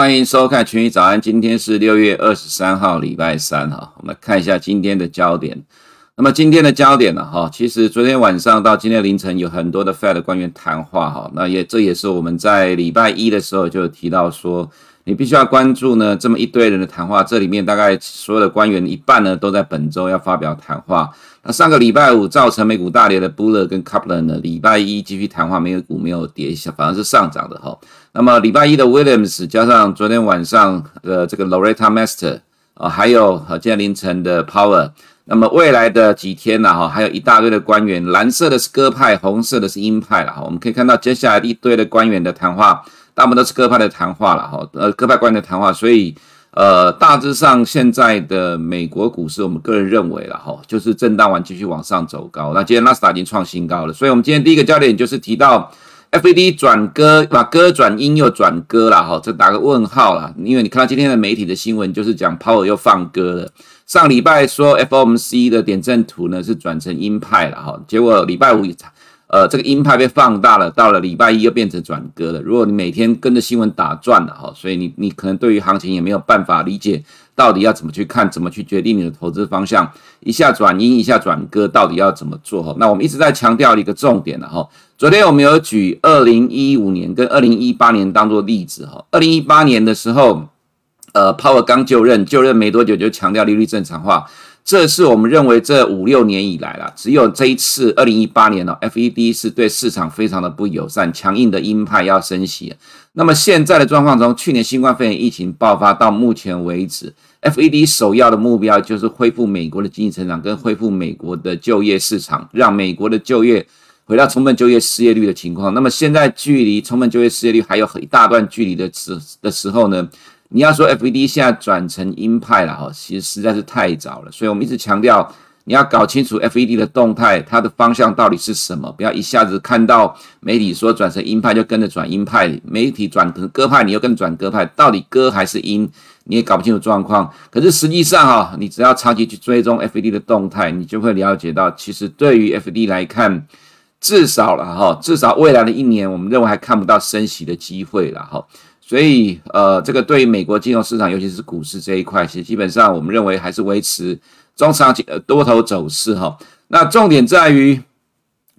欢迎收看群益早安，今天是六月二十三号，礼拜三哈。我们看一下今天的焦点。那么今天的焦点呢？哈，其实昨天晚上到今天凌晨有很多的 Fed 官员谈话哈。那也这也是我们在礼拜一的时候就提到说，你必须要关注呢这么一堆人的谈话。这里面大概所有的官员一半呢都在本周要发表谈话。那上个礼拜五造成美股大跌的 Bullard 跟 Kaplan 呢，礼拜一继续谈话，美股没有跌一下，反而是上涨的哈。那么礼拜一的 Williams 加上昨天晚上的这个 Loretta Master 啊，还有和今天凌晨的 Power，那么未来的几天呢哈，还有一大堆的官员，蓝色的是鸽派，红色的是鹰派了哈。我们可以看到接下来一堆的官员的谈话，大部分都是鸽派的谈话了哈，呃，鸽派官员的谈话，所以。呃，大致上现在的美国股市，我们个人认为了哈，就是震荡完继续往上走高。那今天纳斯达已经创新高了，所以我们今天第一个焦点就是提到 FED 转鸽，把鸽转鹰又转鸽了哈，这打个问号了，因为你看到今天的媒体的新闻，就是讲 Powell 又放鸽了。上礼拜说 FOMC 的点阵图呢是转成鹰派了哈，结果礼拜五一场。呃，这个鹰派被放大了，到了礼拜一又变成转鸽了。如果你每天跟着新闻打转了哈，所以你你可能对于行情也没有办法理解到底要怎么去看，怎么去决定你的投资方向。一下转鹰，一下转鸽，到底要怎么做哈？那我们一直在强调一个重点了哈。昨天我们有举二零一五年跟二零一八年当做例子哈。二零一八年的时候，呃，Powell 刚就任，就任没多久就强调利率正常化。这是我们认为这五六年以来啦，只有这一次二零一八年呢，FED 是对市场非常的不友善，强硬的鹰派要升息。那么现在的状况，从去年新冠肺炎疫情爆发到目前为止，FED 首要的目标就是恢复美国的经济成长，跟恢复美国的就业市场，让美国的就业回到充分就业失业率的情况。那么现在距离充分就业失业率还有很一大段距离的时的时候呢？你要说 FED 现在转成鹰派了哈，其实实在是太早了，所以我们一直强调，你要搞清楚 FED 的动态，它的方向到底是什么，不要一下子看到媒体说转成鹰派就跟着转鹰派，媒体转成鸽派你又跟转鸽派，到底鸽还是鹰，你也搞不清楚状况。可是实际上哈，你只要长期去追踪 FED 的动态，你就会了解到，其实对于 FED 来看，至少了哈，至少未来的一年，我们认为还看不到升息的机会了哈。所以，呃，这个对于美国金融市场，尤其是股市这一块，其实基本上我们认为还是维持中长期的多头走势哈。那重点在于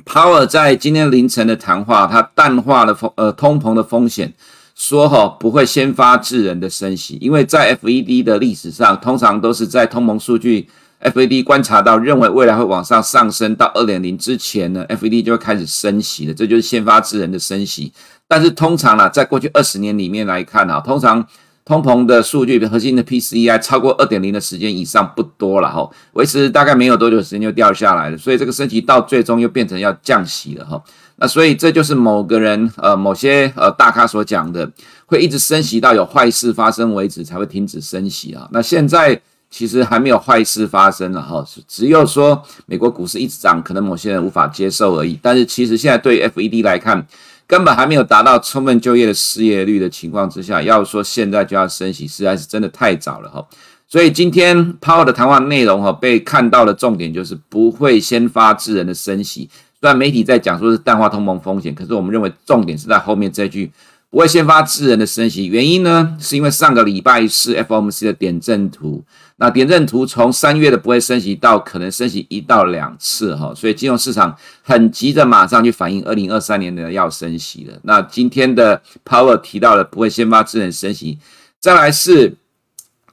，Power 在今天凌晨的谈话，它淡化了风呃通膨的风险，说哈不会先发制人的升息，因为在 FED 的历史上，通常都是在通膨数据 FED 观察到认为未来会往上上升到二点零之前呢，FED 就会开始升息了，这就是先发制人的升息。但是通常呢，在过去二十年里面来看啊，通常通膨的数据，核心的 PCE 超过二点零的时间以上不多了哈，维持大概没有多久时间就掉下来了，所以这个升息到最终又变成要降息了哈。那所以这就是某个人呃某些呃大咖所讲的，会一直升息到有坏事发生为止才会停止升息啊。那现在其实还没有坏事发生了哈，只有说美国股市一直涨，可能某些人无法接受而已。但是其实现在对 FED 来看，根本还没有达到充分就业的失业率的情况之下，要说现在就要升息，实在是真的太早了哈。所以今天 Powell 的谈话内容哈，被看到的重点就是不会先发制人的升息。虽然媒体在讲说是淡化通膨风险，可是我们认为重点是在后面这句。不会先发制人的升息，原因呢，是因为上个礼拜是 FOMC 的点阵图，那点阵图从三月的不会升息到可能升息一到两次哈，所以金融市场很急着马上去反映二零二三年的要升息了。那今天的 Power 提到了不会先发制人升息，再来是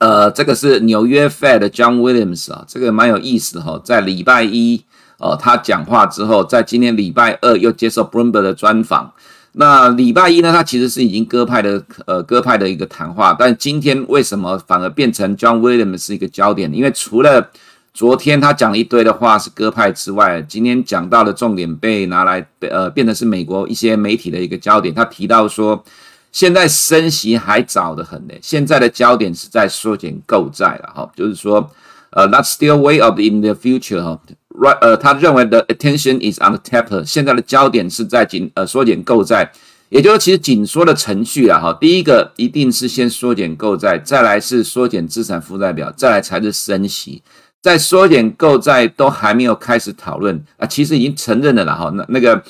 呃，这个是纽约 Fed 的 John Williams 啊，这个蛮有意思的哈，在礼拜一哦他讲话之后，在今天礼拜二又接受 Bloomberg 的专访。那礼拜一呢，他其实是已经鸽派的，呃，鸽派的一个谈话，但今天为什么反而变成 John Williams 是一个焦点？因为除了昨天他讲了一堆的话是鸽派之外，今天讲到的重点被拿来，呃，变成是美国一些媒体的一个焦点。他提到说，现在升息还早得很呢，现在的焦点是在缩减购债了，哈，就是说，呃，That's still way up in the future，哈。Right，呃，他认为的 attention is on the taper，现在的焦点是在紧呃缩减购债，也就是其实紧缩的程序啊，哈，第一个一定是先缩减购债，再来是缩减资产负债表，再来才是升息，在缩减购债都还没有开始讨论啊，其实已经承认了啦，哈，那那个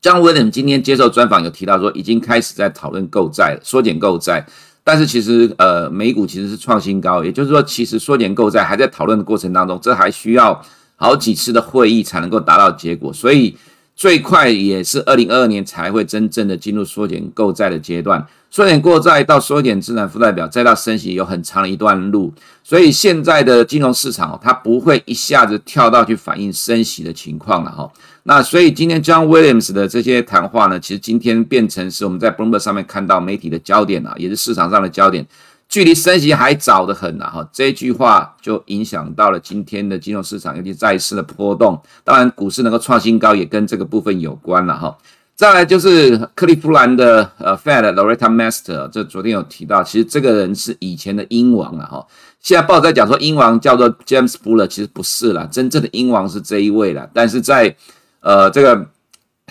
John Williams 今天接受专访有提到说，已经开始在讨论购债了，缩减购债。但是其实呃美股其实是创新高，也就是说其实缩减购债还在讨论的过程当中，这还需要好几次的会议才能够达到结果，所以。最快也是二零二二年才会真正的进入缩减购债的阶段，缩减购债到缩减资产负债表，再到升息有很长的一段路，所以现在的金融市场它不会一下子跳到去反映升息的情况了哈。那所以今天 John Williams 的这些谈话呢，其实今天变成是我们在 Bloomberg 上面看到媒体的焦点啊，也是市场上的焦点。距离升息还早得很呐，哈，这句话就影响到了今天的金融市场，尤其债市的波动。当然，股市能够创新高也跟这个部分有关了，哈。再来就是克利夫兰的呃 Fed Loretta Mester，这昨天有提到，其实这个人是以前的英王了，哈。现在报在讲说英王叫做 James Bullard，其实不是啦，真正的英王是这一位啦。但是在呃这个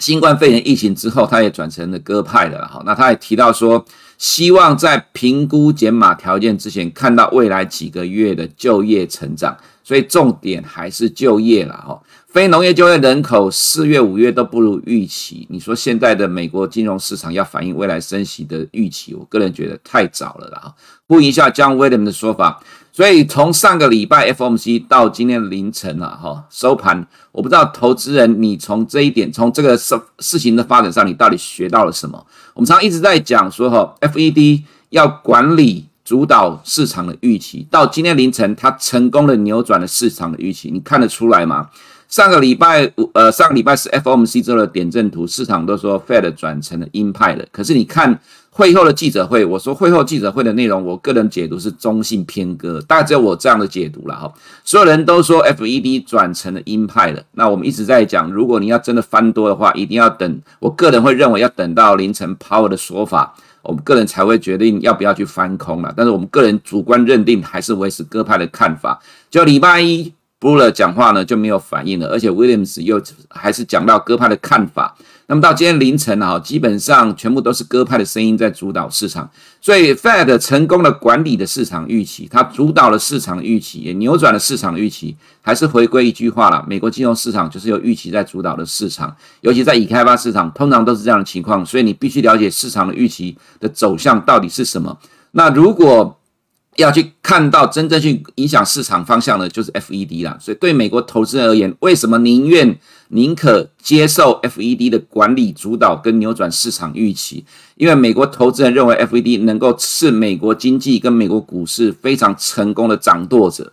新冠肺炎疫情之后，他也转成了鸽派的了，哈。那他也提到说。希望在评估减码条件之前，看到未来几个月的就业成长，所以重点还是就业了哈。非农业就业人口四月、五月都不如预期，你说现在的美国金融市场要反映未来升息的预期，我个人觉得太早了啦。呼应一下 John Williams 的说法，所以从上个礼拜 FOMC 到今天凌晨啊，哈收盘，我不知道投资人你从这一点，从这个事事情的发展上，你到底学到了什么？我们常一直在讲说，哈，FED 要管理主导市场的预期，到今天凌晨，它成功的扭转了市场的预期，你看得出来吗？上个礼拜五，呃，上个礼拜是 FOMC 做了点阵图，市场都说 Fed 转成了鹰派的，可是你看。会后的记者会，我说会后记者会的内容，我个人解读是中性偏鸽，大概只有我这样的解读了哈。所有人都说 FED 转成了鹰派了，那我们一直在讲，如果你要真的翻多的话，一定要等。我个人会认为要等到凌晨 power 的说法，我们个人才会决定要不要去翻空了。但是我们个人主观认定还是维持鸽派的看法。就礼拜一 Bullard 讲话呢就没有反应了，而且 Williams 又还是讲到鸽派的看法。那么到今天凌晨啊，基本上全部都是鸽派的声音在主导市场，所以 Fed 成功的管理的市场预期，它主导了市场预期，也扭转了市场预期，还是回归一句话啦，美国金融市场就是由预期在主导的市场，尤其在已开发市场，通常都是这样的情况，所以你必须了解市场的预期的走向到底是什么。那如果要去看到真正去影响市场方向的，就是 FED 啦。所以对美国投资人而言，为什么宁愿宁可接受 FED 的管理主导跟扭转市场预期？因为美国投资人认为 FED 能够是美国经济跟美国股市非常成功的掌舵者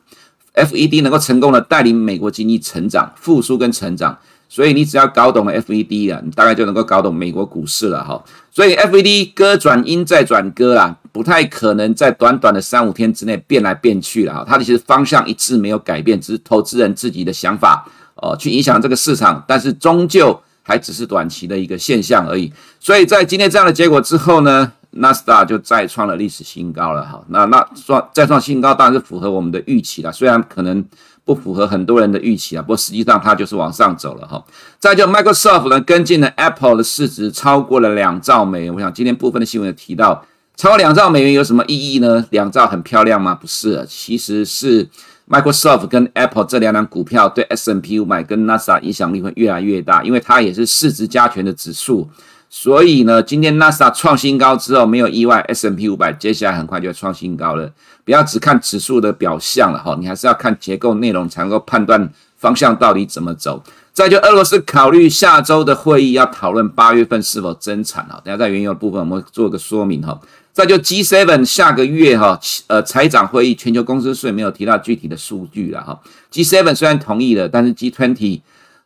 ，FED 能够成功的带领美国经济成长、复苏跟成长。所以你只要搞懂了 FED 啊，你大概就能够搞懂美国股市了哈。所以 FED 歌转鹰再转歌啦，不太可能在短短的三五天之内变来变去了哈。它的其实方向一致没有改变，只是投资人自己的想法哦去影响这个市场，但是终究还只是短期的一个现象而已。所以在今天这样的结果之后呢，纳斯达就再创了历史新高了哈。那那创再创新高当然是符合我们的预期了，虽然可能。不符合很多人的预期啊，不过实际上它就是往上走了哈。再就 Microsoft 呢，跟进了 Apple 的市值超过了两兆美元。我想今天部分的新闻有提到，超过两兆美元有什么意义呢？两兆很漂亮吗？不是，其实是 Microsoft 跟 Apple 这两档股票对 S&P 500跟 NASA 影响力会越来越大，因为它也是市值加权的指数。所以呢，今天 NASA 创新高之后，没有意外，S&P 500接下来很快就要创新高了。不要只看指数的表象了哈，你还是要看结构内容，才能够判断方向到底怎么走。再就俄罗斯考虑下周的会议要讨论八月份是否增产啊，等下在原油的部分我们做个说明哈。再就 G7 下个月哈，呃，财长会议全球公司税没有提到具体的数据了哈。G7 虽然同意了，但是 G Twenty。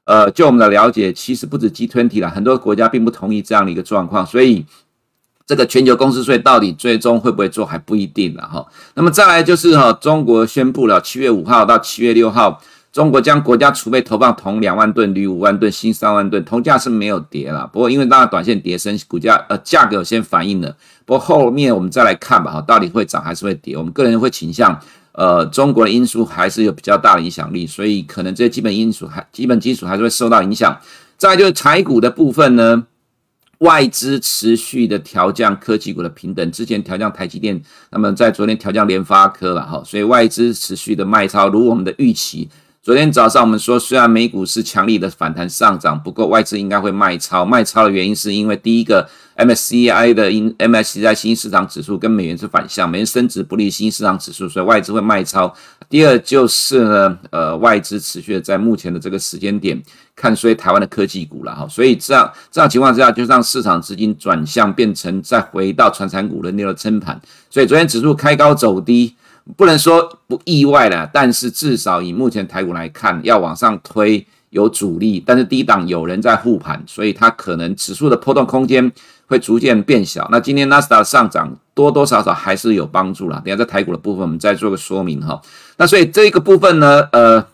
呃，就我们的了解，其实不止 G20 了，很多国家并不同意这样的一个状况，所以这个全球公司税到底最终会不会做还不一定了哈。那么再来就是哈，中国宣布了七月五号到七月六号，中国将国家储备投放铜两万吨、铝五万吨、锌三万吨，铜价是没有跌了，不过因为当然短线跌升，股价呃价格有先反应了，不过后面我们再来看吧哈，到底会涨还是会跌？我们个人会倾向。呃，中国的因素还是有比较大的影响力，所以可能这些基本因素还基本基础还是会受到影响。再就是财股的部分呢，外资持续的调降科技股的平等，之前调降台积电，那么在昨天调降联发科了哈，所以外资持续的卖超，如我们的预期。昨天早上我们说，虽然美股是强力的反弹上涨，不过外资应该会卖超。卖超的原因是因为第一个，MSCI 的因 MSCI 新兴市场指数跟美元是反向，美元升值不利新兴市场指数，所以外资会卖超。第二就是呢，呃，外资持续的在目前的这个时间点看衰台湾的科技股了哈，所以这样这样情况之下，就让市场资金转向变成再回到传产股轮流的撑盘，所以昨天指数开高走低。不能说不意外了，但是至少以目前台股来看，要往上推有阻力，但是低档有人在护盘，所以它可能指数的波动空间会逐渐变小。那今天纳斯达克上涨多多少少还是有帮助了。等下在台股的部分，我们再做个说明哈。那所以这个部分呢，呃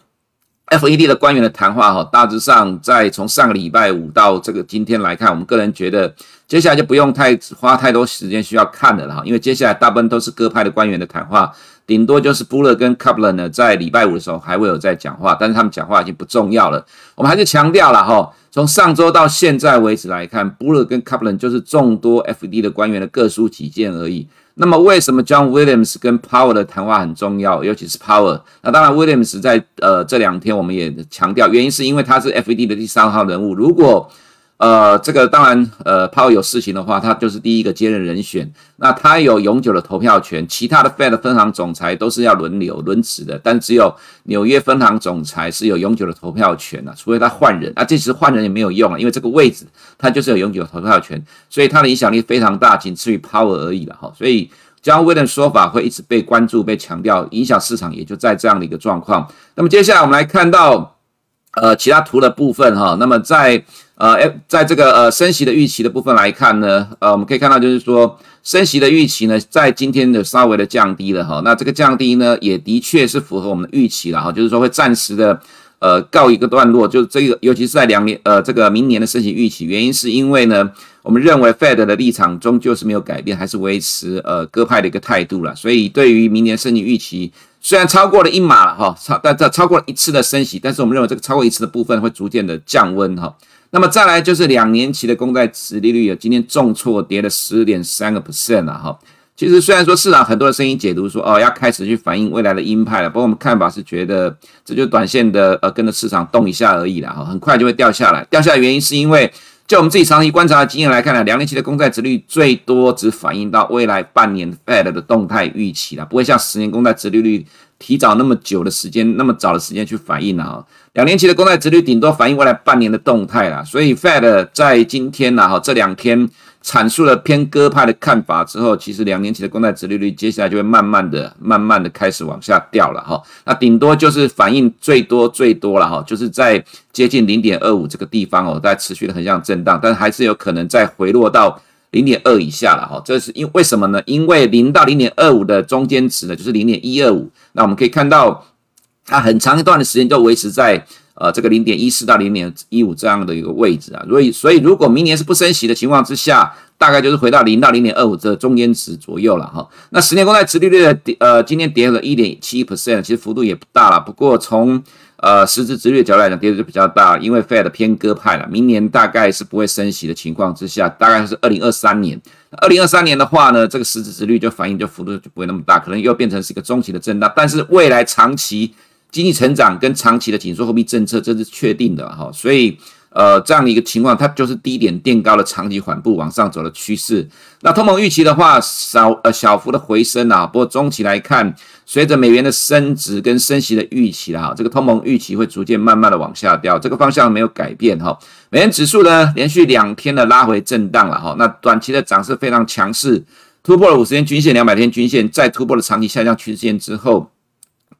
，FED 的官员的谈话哈，大致上在从上个礼拜五到这个今天来看，我们个人觉得接下来就不用太花太多时间需要看的了哈，因为接下来大部分都是各派的官员的谈话。顶多就是布勒跟卡普伦呢，在礼拜五的时候还会有在讲话，但是他们讲话已经不重要了。我们还是强调了哈，从上周到现在为止来看，布勒跟卡普伦就是众多 FED 的官员的各抒己见而已。那么为什么 John Williams 跟 Powell 的谈话很重要？尤其是 Powell。那当然，Williams 在呃这两天我们也强调，原因是因为他是 FED 的第三号人物。如果呃，这个当然，呃，鲍尔有事情的话，他就是第一个接任人选。那他有永久的投票权，其他的 Fed 分行总裁都是要轮流轮值的，但只有纽约分行总裁是有永久的投票权啊，除非他换人啊，这时换人也没有用啊，因为这个位置他就是有永久的投票权，所以他的影响力非常大，仅次于鲍尔而已了哈。所以 John Wilen 的说法会一直被关注、被强调，影响市场也就在这样的一个状况。那么接下来我们来看到呃其他图的部分哈，那么在。呃，在这个呃升息的预期的部分来看呢，呃，我们可以看到就是说升息的预期呢，在今天的稍微的降低了哈。那这个降低呢，也的确是符合我们的预期了哈，就是说会暂时的呃告一个段落，就这个尤其是在两年呃这个明年的升息预期，原因是因为呢，我们认为 Fed 的立场终究是没有改变，还是维持呃鸽派的一个态度了。所以对于明年升息预期，虽然超过了一码了哈，超但这超过了一次的升息，但是我们认为这个超过一次的部分会逐渐的降温哈。那么再来就是两年期的公债持利率有，今天重挫跌了十点三个 percent 了哈。其实虽然说市场很多的声音解读说哦要开始去反映未来的鹰派了，不过我们看法是觉得这就短线的呃跟着市场动一下而已了哈，很快就会掉下来。掉下来原因是因为就我们自己长期观察的经验来看呢，两年期的公债殖率最多只反映到未来半年 Fed 的动态预期了，不会像十年公债殖利率。提早那么久的时间，那么早的时间去反映了哈，两年期的公债殖率顶多反映未来半年的动态了，所以 Fed 在今天呢哈这两天阐述了偏鸽派的看法之后，其实两年期的公债殖利率接下来就会慢慢的、慢慢的开始往下掉了哈，那顶多就是反应最多最多了哈，就是在接近零点二五这个地方哦，在持续的横向震荡，但还是有可能再回落到。零点二以下了哈，这是因为什么呢？因为零到零点二五的中间值呢，就是零点一二五。那我们可以看到，它很长一段的时间都维持在呃这个零点一四到零点一五这样的一个位置啊。所以，所以如果明年是不升息的情况之下，大概就是回到零到零点二五这中间值左右了哈。那十年公债殖利率的呃今天跌了一点七 percent，其实幅度也不大了。不过从呃，实质殖利率角度来讲，跌的就比较大，因为 Fed 偏鸽派了，明年大概是不会升息的情况之下，大概是二零二三年。二零二三年的话呢，这个实质殖率就反应就幅度就不会那么大，可能又变成是一个中期的震荡。但是未来长期经济成长跟长期的紧缩货币政策，这是确定的哈，所以。呃，这样的一个情况，它就是低点垫高了，长期缓步往上走的趋势。那通膨预期的话，小呃小幅的回升啊，不过中期来看，随着美元的升值跟升息的预期啦，这个通膨预期会逐渐慢慢的往下掉，这个方向没有改变哈。美元指数呢，连续两天的拉回震荡了哈，那短期的涨势非常强势，突破了五十天均线、两百天均线，再突破了长期下降趋势线之后，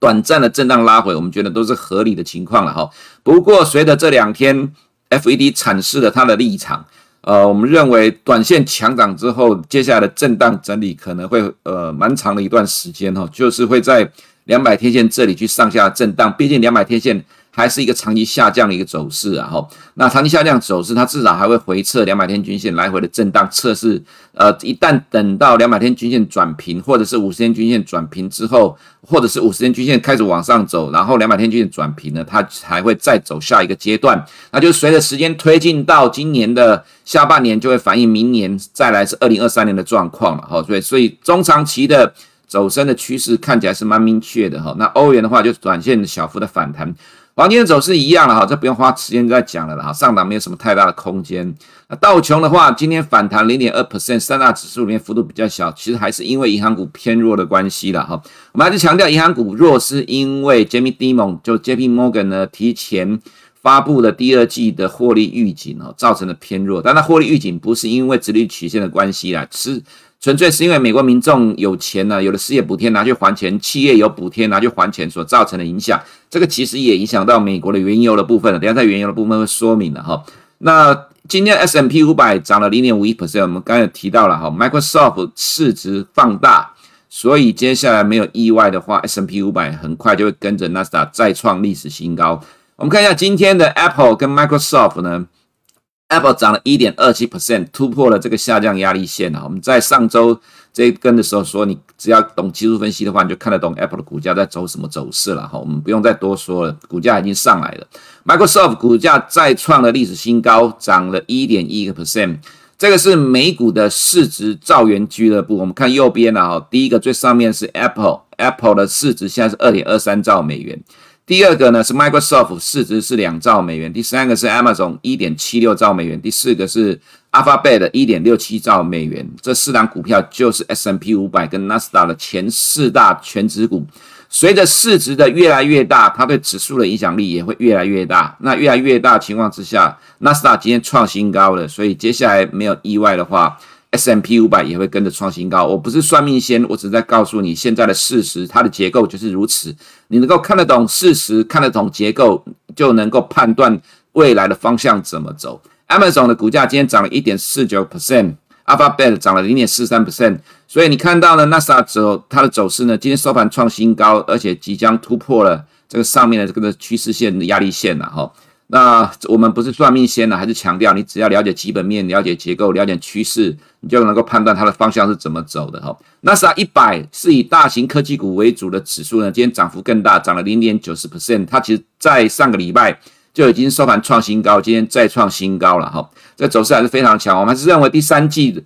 短暂的震荡拉回，我们觉得都是合理的情况了哈。不过随着这两天。FED 阐释了他的立场，呃，我们认为短线强涨之后，接下来的震荡整理可能会呃蛮长的一段时间哈，就是会在两百天线这里去上下震荡，毕竟两百天线。还是一个长期下降的一个走势啊，哈，那长期下降走势，它至少还会回测两百天均线来回的震荡测试，呃，一旦等到两百天均线转平，或者是五十天均线转平之后，或者是五十天均线开始往上走，然后两百天均线转平呢，它还会再走下一个阶段，那就随着时间推进到今年的下半年，就会反映明年再来是二零二三年的状况了，哈，所以所以中长期的。走升的趋势看起来是蛮明确的哈，那欧元的话就是短线小幅的反弹，黄金的走势一样了哈，这不用花时间再讲了哈，上档没有什么太大的空间。那道琼的话，今天反弹零点二 percent，三大指数里面幅度比较小，其实还是因为银行股偏弱的关系了哈。我们还是强调，银行股弱是因为 Jamie Dimon 就 JP Morgan 呢提前发布的第二季的获利预警哦，造成的偏弱。但它获利预警不是因为殖利率曲线的关系啦，是。纯粹是因为美国民众有钱呢，有了失业补贴拿去还钱，企业有补贴拿去还钱所造成的影响。这个其实也影响到美国的原油的部分了。等下在原油的部分会说明了哈。那今天 S M P 五百涨了零点五一 percent，我们刚才提到了哈，Microsoft 市值放大，所以接下来没有意外的话 S M P 五百很快就会跟着纳斯达再创历史新高。我们看一下今天的 Apple 跟 Microsoft 呢。Apple 涨了一点二七 percent，突破了这个下降压力线啊！我们在上周这一根的时候说，你只要懂技术分析的话，你就看得懂 Apple 的股价在走什么走势了哈。我们不用再多说了，股价已经上来了。Microsoft 股价再创了历史新高，涨了一点一个 percent。这个是美股的市值兆元俱乐部。我们看右边了哈，第一个最上面是 Apple，Apple 的市值现在是二点二三兆美元。第二个呢是 Microsoft，市值是两兆美元。第三个是 Amazon，一点七六兆美元。第四个是 Alphabet，一点六七兆美元。这四档股票就是 S&P 五百跟纳斯达的前四大全值股。随着市值的越来越大，它对指数的影响力也会越来越大。那越来越大情况之下，纳斯达今天创新高了，所以接下来没有意外的话。S M P 五百也会跟着创新高。我不是算命仙，我只是在告诉你现在的事实，它的结构就是如此。你能够看得懂事实，看得懂结构，就能够判断未来的方向怎么走。Amazon 的股价今天涨了一点四九 percent，Alphabet 涨了零点四三 percent。所以你看到了 NASA 走它的走势呢，今天收盘创新高，而且即将突破了这个上面的这个趋势线的压力线了哈。那我们不是算命仙呢，还是强调你只要了解基本面、了解结构、了解趋势，你就能够判断它的方向是怎么走的哈。纳斯达一百是以大型科技股为主的指数呢，今天涨幅更大，涨了零点九十 percent。它其实在上个礼拜就已经收盘创新高，今天再创新高了哈。这走势还是非常强。我们还是认为第三季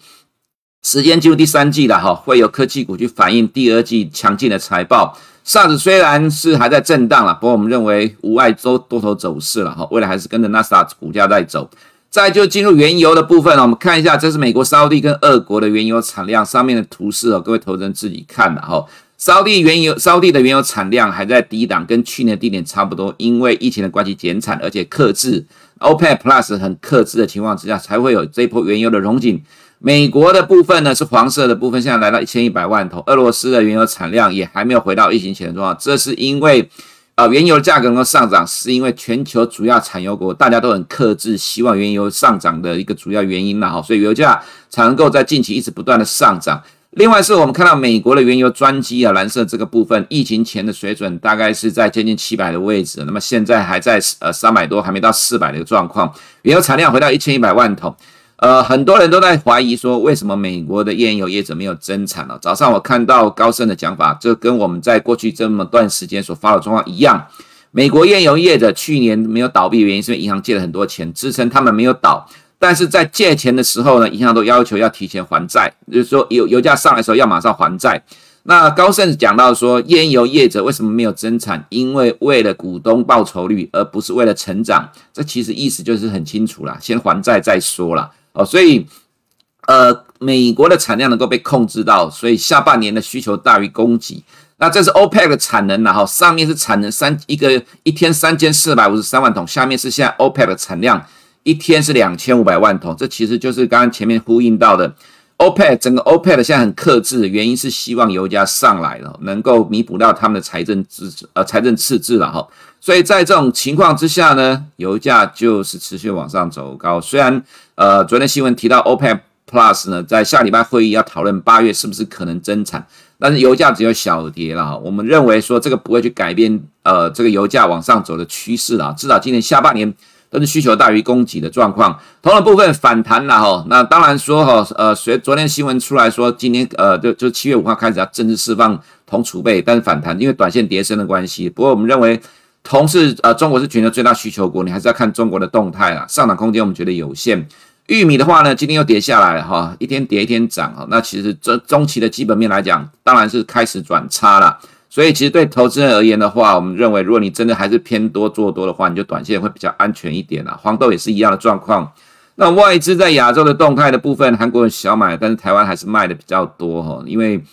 时间进入第三季了哈，会有科技股去反映第二季强劲的财报。SARS 虽然是还在震荡了，不过我们认为无碍周多头走势了哈，未来还是跟着纳斯达股价在走。再就进入原油的部分，我们看一下，这是美国沙地跟俄国的原油产量上面的图示哦，各位投资人自己看的哈。沙地原油，沙地的原油产量还在低档，跟去年低点差不多，因为疫情的关系减产，而且克制 OPEC Plus 很克制的情况之下，才会有这波原油的荣景。美国的部分呢是黄色的部分，现在来到一千一百万桶。俄罗斯的原油产量也还没有回到疫情前的状况，这是因为，呃，原油价格能够上涨，是因为全球主要产油国大家都很克制，希望原油上涨的一个主要原因了哈，所以油价才能够在近期一直不断的上涨。另外是我们看到美国的原油专机啊，蓝色这个部分，疫情前的水准大概是在接近七百的位置，那么现在还在呃三百多，还没到四百的一个状况，原油产量回到一千一百万桶。呃，很多人都在怀疑说，为什么美国的页岩油业者没有增产呢？早上我看到高盛的讲法，这跟我们在过去这么段时间所发的状况一样。美国页岩油业者去年没有倒闭原因，是因为银行借了很多钱支撑他们没有倒。但是在借钱的时候呢，银行都要求要提前还债，就是说油油价上来的时候要马上还债。那高盛讲到说，页岩油业者为什么没有增产？因为为了股东报酬率，而不是为了成长。这其实意思就是很清楚啦，先还债再说啦。哦，所以，呃，美国的产量能够被控制到，所以下半年的需求大于供给。那这是 OPEC 的产能了哈，上面是产能三一个一天三千四百五十三万桶，下面是现在 OPEC 的产量一天是两千五百万桶，这其实就是刚刚前面呼应到的 OPEC 整个 OPEC 现在很克制，原因是希望油价上来了，能够弥补到他们的财政支呃财政赤字了哈。所以在这种情况之下呢，油价就是持续往上走高。虽然呃昨天新闻提到 OPEC Plus 呢，在下礼拜会议要讨论八月是不是可能增产，但是油价只有小跌了哈。我们认为说这个不会去改变呃这个油价往上走的趋势了。至少今年下半年都是需求大于供给的状况。铜的部分反弹了哈，那当然说哈呃随昨天新闻出来说今年呃就就七月五号开始要正式释放铜储备，但是反弹因为短线跌升的关系。不过我们认为。铜是呃，中国是全球最大需求国，你还是要看中国的动态啦。上涨空间我们觉得有限。玉米的话呢，今天又跌下来哈，一天跌一天涨哈。那其实中中期的基本面来讲，当然是开始转差了。所以其实对投资人而言的话，我们认为如果你真的还是偏多做多的话，你就短线会比较安全一点啦。黄豆也是一样的状况。那外资在亚洲的动态的部分，韩国人小买，但是台湾还是卖的比较多哈，因为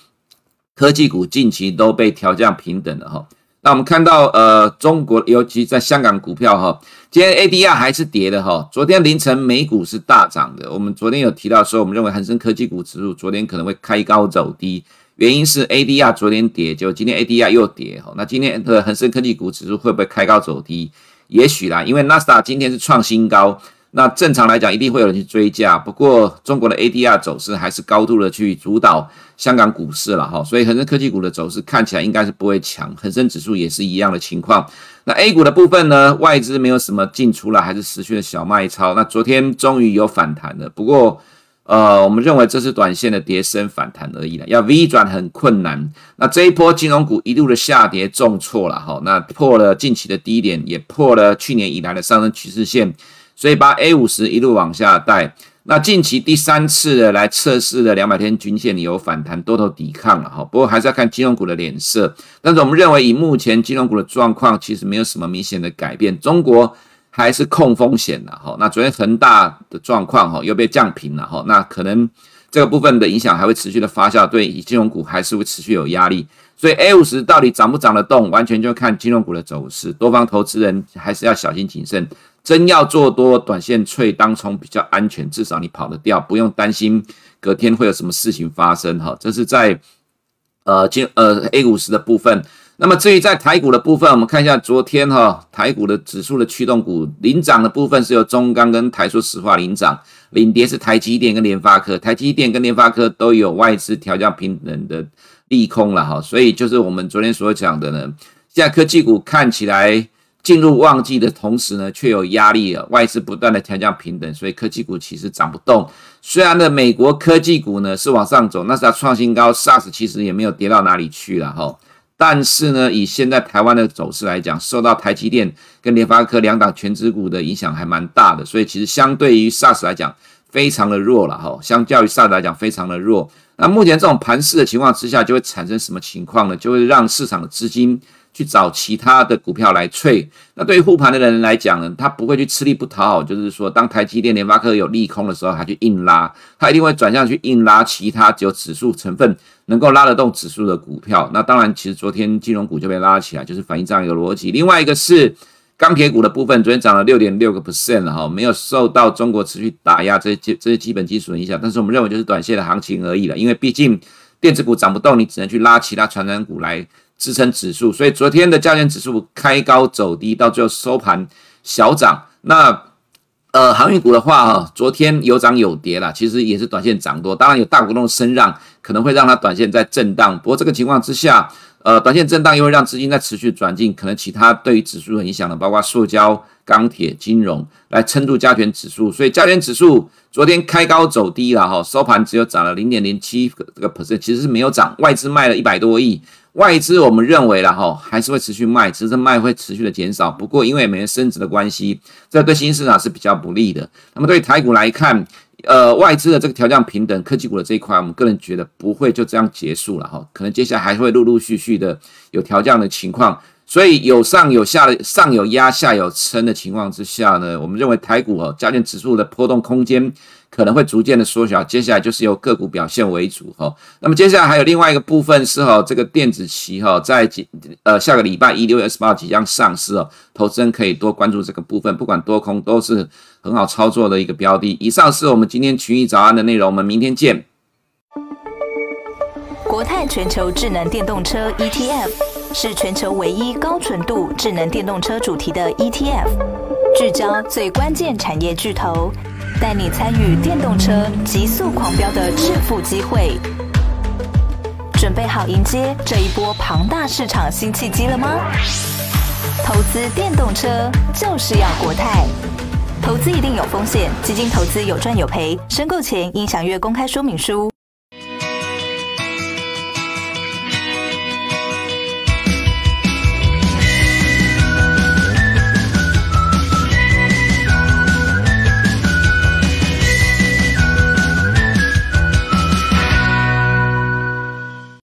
科技股近期都被调降平等了哈。那我们看到呃，中国尤其在香港股票哈，今天 ADR 还是跌的哈。昨天凌晨美股是大涨的，我们昨天有提到说，我们认为恒生科技股指数昨天可能会开高走低，原因是 ADR 昨天跌，就今天 ADR 又跌哈。那今天的恒生科技股指数会不会开高走低？也许啦，因为纳斯达今天是创新高。那正常来讲，一定会有人去追价。不过，中国的 ADR 走势还是高度的去主导香港股市了哈。所以，恒生科技股的走势看起来应该是不会强，恒生指数也是一样的情况。那 A 股的部分呢，外资没有什么进出了，还是持续的小卖超。那昨天终于有反弹了，不过，呃，我们认为这是短线的跌升反弹而已了，要 V 转很困难。那这一波金融股一路的下跌重挫了哈，那破了近期的低点，也破了去年以来的上升趋势线。所以把 A 五十一路往下带，那近期第三次的来测试的两百天均线有反弹多头抵抗了哈，不过还是要看金融股的脸色。但是我们认为以目前金融股的状况，其实没有什么明显的改变，中国还是控风险的哈。那昨天恒大的状况哈又被降评了哈，那可能这个部分的影响还会持续的发酵，对金融股还是会持续有压力。所以 A 五十到底涨不涨得动，完全就看金融股的走势，多方投资人还是要小心谨慎。真要做多，短线脆当冲比较安全，至少你跑得掉，不用担心隔天会有什么事情发生哈。这是在呃金呃 A 五十的部分。那么至于在台股的部分，我们看一下昨天哈台股的指数的驱动股领涨的部分是由中钢跟台塑石化领涨，领跌是台积电跟联发科，台积电跟联发科都有外资调降平等的利空了哈，所以就是我们昨天所讲的呢，现在科技股看起来。进入旺季的同时呢，却有压力了。外资不断的调降平等，所以科技股其实涨不动。虽然呢，美国科技股呢是往上走，那是它创新高，SARS 其实也没有跌到哪里去了哈。但是呢，以现在台湾的走势来讲，受到台积电跟联发科两档全资股的影响还蛮大的，所以其实相对于 SARS 来讲，非常的弱了哈。相较于 SARS 来讲，非常的弱。那目前这种盘势的情况之下，就会产生什么情况呢？就会让市场的资金。去找其他的股票来脆，那对于护盘的人来讲呢，他不会去吃力不讨好，就是说，当台积电、联发科有利空的时候，他去硬拉，他一定会转向去硬拉其他只有指数成分能够拉得动指数的股票。那当然，其实昨天金融股就被拉起来，就是反映这样一个逻辑。另外一个是钢铁股的部分，昨天涨了六点六个 percent 了哈，没有受到中国持续打压这些这些基本基础的影响，但是我们认为就是短线的行情而已了，因为毕竟电子股涨不动，你只能去拉其他传染股来。支撑指数，所以昨天的加权指数开高走低，到最后收盘小涨。那呃，航运股的话哈，昨天有涨有跌了，其实也是短线涨多。当然有大股东声让，可能会让它短线在震荡。不过这个情况之下，呃，短线震荡又会让资金在持续转进，可能其他对于指数的影响的，包括塑胶、钢铁、金融来撑住加权指数。所以加权指数昨天开高走低了哈，收盘只有涨了零点零七个这个 percent，其实是没有涨。外资卖了一百多亿。外资我们认为了哈，还是会持续卖，只是卖会持续的减少。不过因为美元升值的关系，这对新市场是比较不利的。那么对台股来看，呃，外资的这个调降平等科技股的这一块，我们个人觉得不会就这样结束了哈，可能接下来还会陆陆续续的有调降的情况。所以有上有下的，上有压，下有撑的情况之下呢，我们认为台股哈，加权指数的波动空间。可能会逐渐的缩小，接下来就是由个股表现为主哈。那么接下来还有另外一个部分是哈，这个电子期哈，在几呃下个礼拜一六月二十八号即将上市哦，投资人可以多关注这个部分，不管多空都是很好操作的一个标的。以上是我们今天群益早安的内容，我们明天见。国泰全球智能电动车 ETF 是全球唯一高纯度智能电动车主题的 ETF，聚焦最关键产业巨头。带你参与电动车极速狂飙的致富机会，准备好迎接这一波庞大市场新契机了吗？投资电动车就是要国泰，投资一定有风险，基金投资有赚有赔，申购前应详阅公开说明书。